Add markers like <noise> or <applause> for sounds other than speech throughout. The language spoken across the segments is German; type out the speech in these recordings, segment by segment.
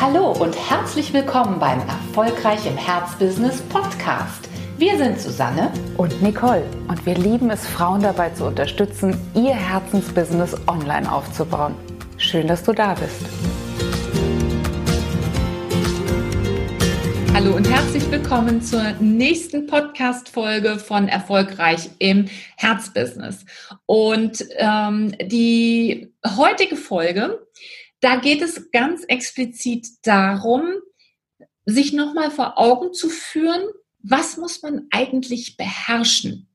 Hallo und herzlich willkommen beim Erfolgreich im Herzbusiness Podcast. Wir sind Susanne und Nicole und wir lieben es, Frauen dabei zu unterstützen, ihr Herzensbusiness online aufzubauen. Schön, dass du da bist. Hallo und herzlich willkommen zur nächsten Podcast-Folge von Erfolgreich im Herzbusiness. Und ähm, die heutige Folge da geht es ganz explizit darum, sich nochmal vor Augen zu führen, was muss man eigentlich beherrschen,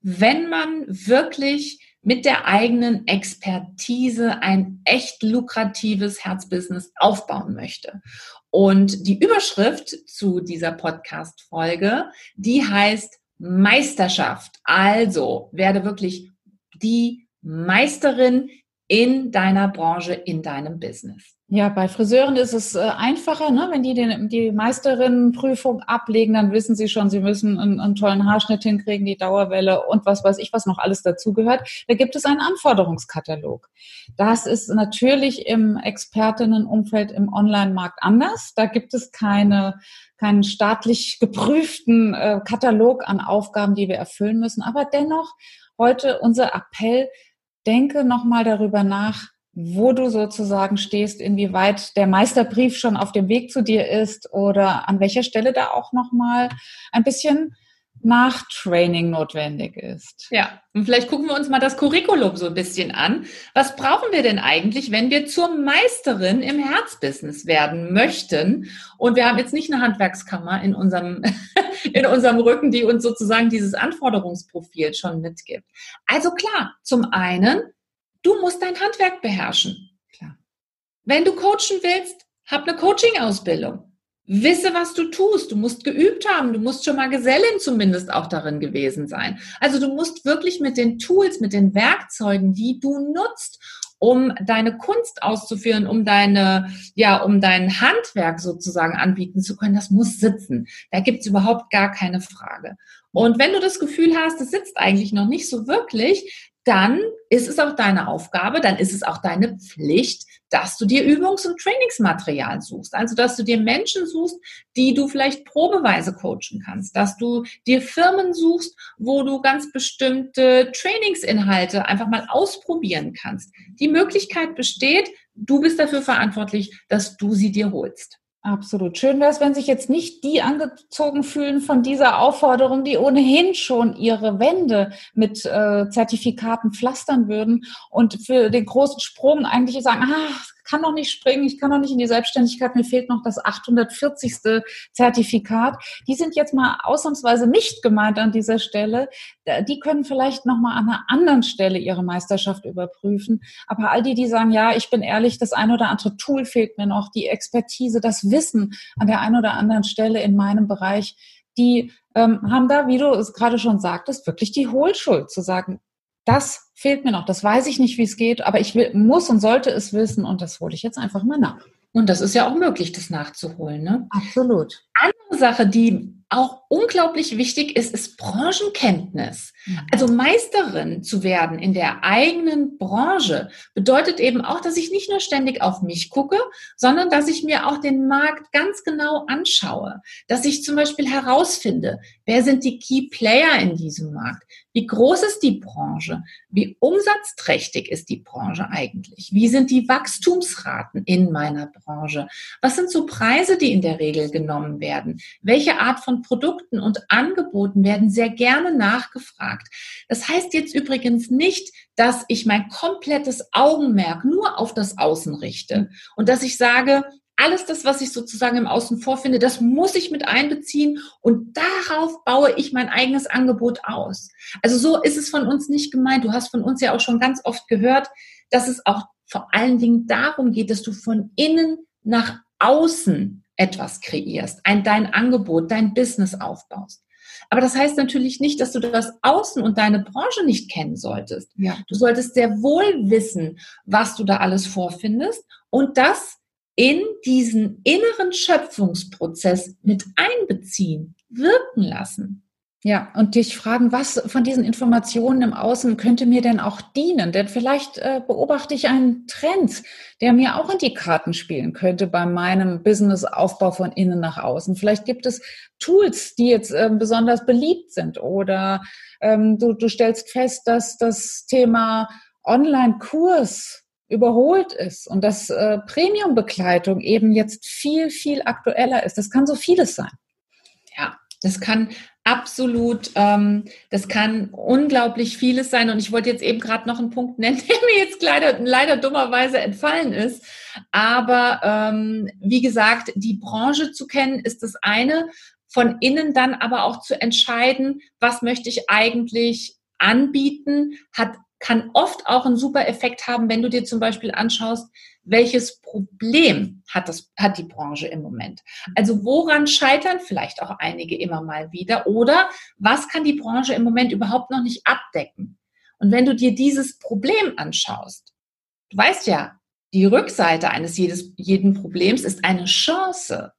wenn man wirklich mit der eigenen Expertise ein echt lukratives Herzbusiness aufbauen möchte. Und die Überschrift zu dieser Podcast-Folge, die heißt Meisterschaft. Also werde wirklich die Meisterin in deiner Branche, in deinem Business. Ja, bei Friseuren ist es äh, einfacher, ne? wenn die den, die Meisterinnenprüfung ablegen, dann wissen sie schon, sie müssen einen, einen, tollen Haarschnitt hinkriegen, die Dauerwelle und was weiß ich, was noch alles dazugehört. Da gibt es einen Anforderungskatalog. Das ist natürlich im Expertinnenumfeld im Online-Markt anders. Da gibt es keine keinen staatlich geprüften äh, Katalog an Aufgaben, die wir erfüllen müssen. Aber dennoch heute unser Appell, denke nochmal darüber nach, wo du sozusagen stehst, inwieweit der Meisterbrief schon auf dem Weg zu dir ist oder an welcher Stelle da auch nochmal ein bisschen Nachtraining notwendig ist. Ja, und vielleicht gucken wir uns mal das Curriculum so ein bisschen an. Was brauchen wir denn eigentlich, wenn wir zur Meisterin im Herzbusiness werden möchten? Und wir haben jetzt nicht eine Handwerkskammer in unserem, <laughs> in unserem Rücken, die uns sozusagen dieses Anforderungsprofil schon mitgibt. Also klar, zum einen, du musst dein Handwerk beherrschen. Klar. Wenn du coachen willst, hab eine Coaching-Ausbildung. Wisse, was du tust. Du musst geübt haben. Du musst schon mal Gesellin zumindest auch darin gewesen sein. Also du musst wirklich mit den Tools, mit den Werkzeugen, die du nutzt, um deine Kunst auszuführen, um deine, ja, um dein Handwerk sozusagen anbieten zu können, das muss sitzen. Da gibt's überhaupt gar keine Frage. Und wenn du das Gefühl hast, es sitzt eigentlich noch nicht so wirklich, dann ist es auch deine Aufgabe, dann ist es auch deine Pflicht, dass du dir Übungs- und Trainingsmaterial suchst. Also, dass du dir Menschen suchst, die du vielleicht probeweise coachen kannst, dass du dir Firmen suchst, wo du ganz bestimmte Trainingsinhalte einfach mal ausprobieren kannst. Die Möglichkeit besteht, du bist dafür verantwortlich, dass du sie dir holst. Absolut. Schön wäre es, wenn sich jetzt nicht die angezogen fühlen von dieser Aufforderung, die ohnehin schon ihre Wände mit äh, Zertifikaten pflastern würden und für den großen Sprung eigentlich sagen, ah, kann noch nicht springen, ich kann noch nicht in die Selbstständigkeit, mir fehlt noch das 840. Zertifikat. Die sind jetzt mal ausnahmsweise nicht gemeint an dieser Stelle. Die können vielleicht noch mal an einer anderen Stelle ihre Meisterschaft überprüfen. Aber all die, die sagen, ja, ich bin ehrlich, das ein oder andere Tool fehlt mir noch, die Expertise, das Wissen an der einen oder anderen Stelle in meinem Bereich, die ähm, haben da, wie du es gerade schon sagtest, wirklich die Hohlschuld zu sagen, das fehlt mir noch. Das weiß ich nicht, wie es geht, aber ich will, muss und sollte es wissen und das hole ich jetzt einfach mal nach. Und das ist ja auch möglich, das nachzuholen. Ne? Absolut. Andere Sache, die auch unglaublich wichtig ist, ist Branchenkenntnis. Mhm. Also Meisterin zu werden in der eigenen Branche bedeutet eben auch, dass ich nicht nur ständig auf mich gucke, sondern dass ich mir auch den Markt ganz genau anschaue. Dass ich zum Beispiel herausfinde, wer sind die Key Player in diesem Markt? Wie groß ist die Branche? Wie umsatzträchtig ist die Branche eigentlich? Wie sind die Wachstumsraten in meiner Branche? Was sind so Preise, die in der Regel genommen werden? Welche Art von Produkten und Angeboten werden sehr gerne nachgefragt? Das heißt jetzt übrigens nicht, dass ich mein komplettes Augenmerk nur auf das Außen richte und dass ich sage, alles das, was ich sozusagen im Außen vorfinde, das muss ich mit einbeziehen und darauf baue ich mein eigenes Angebot aus. Also so ist es von uns nicht gemeint. Du hast von uns ja auch schon ganz oft gehört, dass es auch vor allen Dingen darum geht, dass du von innen nach außen etwas kreierst, ein, dein Angebot, dein Business aufbaust. Aber das heißt natürlich nicht, dass du das Außen und deine Branche nicht kennen solltest. Ja. Du solltest sehr wohl wissen, was du da alles vorfindest und das in diesen inneren Schöpfungsprozess mit einbeziehen, wirken lassen. Ja, und dich fragen, was von diesen Informationen im Außen könnte mir denn auch dienen? Denn vielleicht äh, beobachte ich einen Trend, der mir auch in die Karten spielen könnte bei meinem Businessaufbau von innen nach außen. Vielleicht gibt es Tools, die jetzt äh, besonders beliebt sind oder ähm, du, du stellst fest, dass das Thema Online-Kurs überholt ist und dass äh, Premium-Begleitung eben jetzt viel, viel aktueller ist. Das kann so vieles sein. Ja, das kann absolut, ähm, das kann unglaublich vieles sein. Und ich wollte jetzt eben gerade noch einen Punkt nennen, <laughs> der mir jetzt leider, leider dummerweise entfallen ist. Aber ähm, wie gesagt, die Branche zu kennen ist das eine. Von innen dann aber auch zu entscheiden, was möchte ich eigentlich anbieten, hat kann oft auch einen super Effekt haben, wenn du dir zum Beispiel anschaust, welches Problem hat, das, hat die Branche im Moment. Also woran scheitern vielleicht auch einige immer mal wieder oder was kann die Branche im Moment überhaupt noch nicht abdecken? Und wenn du dir dieses Problem anschaust, du weißt ja, die Rückseite eines jedes, jeden Problems ist eine Chance.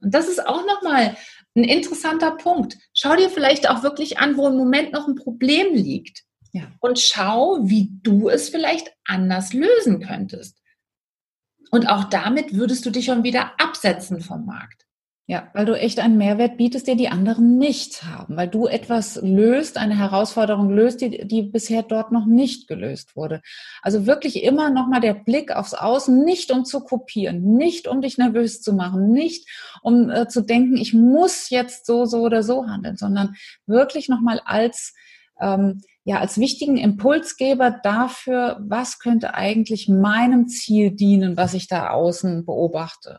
Und das ist auch nochmal ein interessanter Punkt. Schau dir vielleicht auch wirklich an, wo im Moment noch ein Problem liegt. Ja. Und schau, wie du es vielleicht anders lösen könntest. Und auch damit würdest du dich schon wieder absetzen vom Markt. Ja, weil du echt einen Mehrwert bietest, den die anderen nicht haben, weil du etwas löst, eine Herausforderung löst, die, die bisher dort noch nicht gelöst wurde. Also wirklich immer nochmal der Blick aufs Außen, nicht um zu kopieren, nicht um dich nervös zu machen, nicht um äh, zu denken, ich muss jetzt so, so oder so handeln, sondern wirklich nochmal als ähm, ja als wichtigen Impulsgeber dafür, was könnte eigentlich meinem Ziel dienen, was ich da außen beobachte.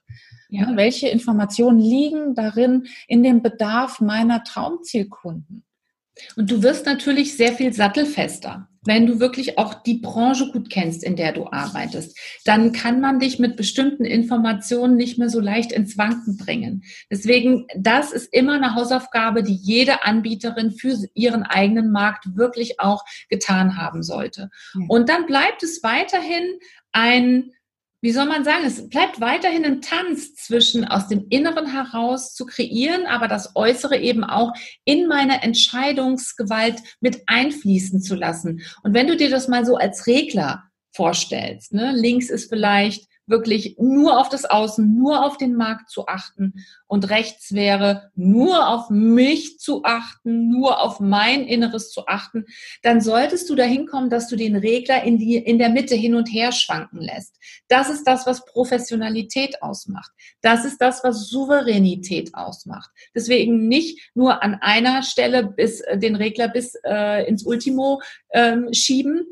Ja. Ne, welche Informationen liegen darin in dem Bedarf meiner Traumzielkunden? Und du wirst natürlich sehr viel sattelfester wenn du wirklich auch die Branche gut kennst, in der du arbeitest, dann kann man dich mit bestimmten Informationen nicht mehr so leicht ins Wanken bringen. Deswegen, das ist immer eine Hausaufgabe, die jede Anbieterin für ihren eigenen Markt wirklich auch getan haben sollte. Und dann bleibt es weiterhin ein wie soll man sagen, es bleibt weiterhin ein Tanz zwischen aus dem Inneren heraus zu kreieren, aber das Äußere eben auch in meine Entscheidungsgewalt mit einfließen zu lassen. Und wenn du dir das mal so als Regler vorstellst, ne, links ist vielleicht wirklich nur auf das Außen, nur auf den Markt zu achten und rechts wäre nur auf mich zu achten, nur auf mein Inneres zu achten, dann solltest du dahin kommen, dass du den Regler in, die, in der Mitte hin und her schwanken lässt. Das ist das, was Professionalität ausmacht. Das ist das, was Souveränität ausmacht. Deswegen nicht nur an einer Stelle bis äh, den Regler bis äh, ins Ultimo ähm, schieben,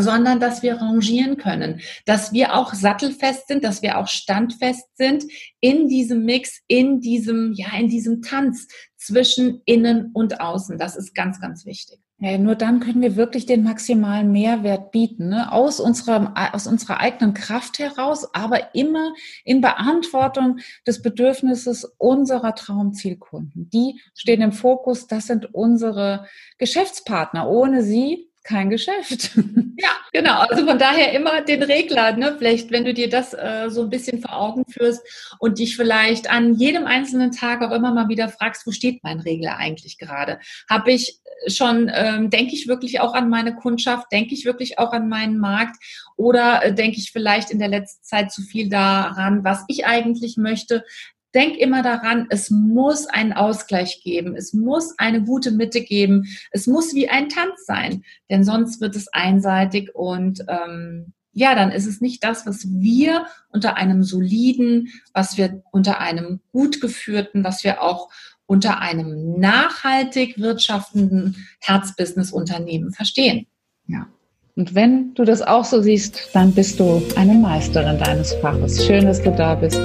sondern dass wir rangieren können, dass wir auch sattelfest sind, dass wir auch standfest sind in diesem Mix, in diesem, ja, in diesem Tanz zwischen innen und außen. Das ist ganz, ganz wichtig. Ja, nur dann können wir wirklich den maximalen Mehrwert bieten, ne? aus, unserer, aus unserer eigenen Kraft heraus, aber immer in Beantwortung des Bedürfnisses unserer Traumzielkunden. Die stehen im Fokus, das sind unsere Geschäftspartner. Ohne sie kein Geschäft. <laughs> Ja, genau. Also von daher immer den Regler, ne? Vielleicht, wenn du dir das äh, so ein bisschen vor Augen führst und dich vielleicht an jedem einzelnen Tag auch immer mal wieder fragst, wo steht mein Regler eigentlich gerade? Habe ich schon, ähm, denke ich wirklich auch an meine Kundschaft, denke ich wirklich auch an meinen Markt oder äh, denke ich vielleicht in der letzten Zeit zu viel daran, was ich eigentlich möchte? Denk immer daran, es muss einen Ausgleich geben, es muss eine gute Mitte geben, es muss wie ein Tanz sein, denn sonst wird es einseitig und ähm, ja, dann ist es nicht das, was wir unter einem soliden, was wir unter einem gut geführten, was wir auch unter einem nachhaltig wirtschaftenden Herzbusiness-Unternehmen verstehen. Ja. Und wenn du das auch so siehst, dann bist du eine Meisterin deines Faches. Schön, dass du da bist.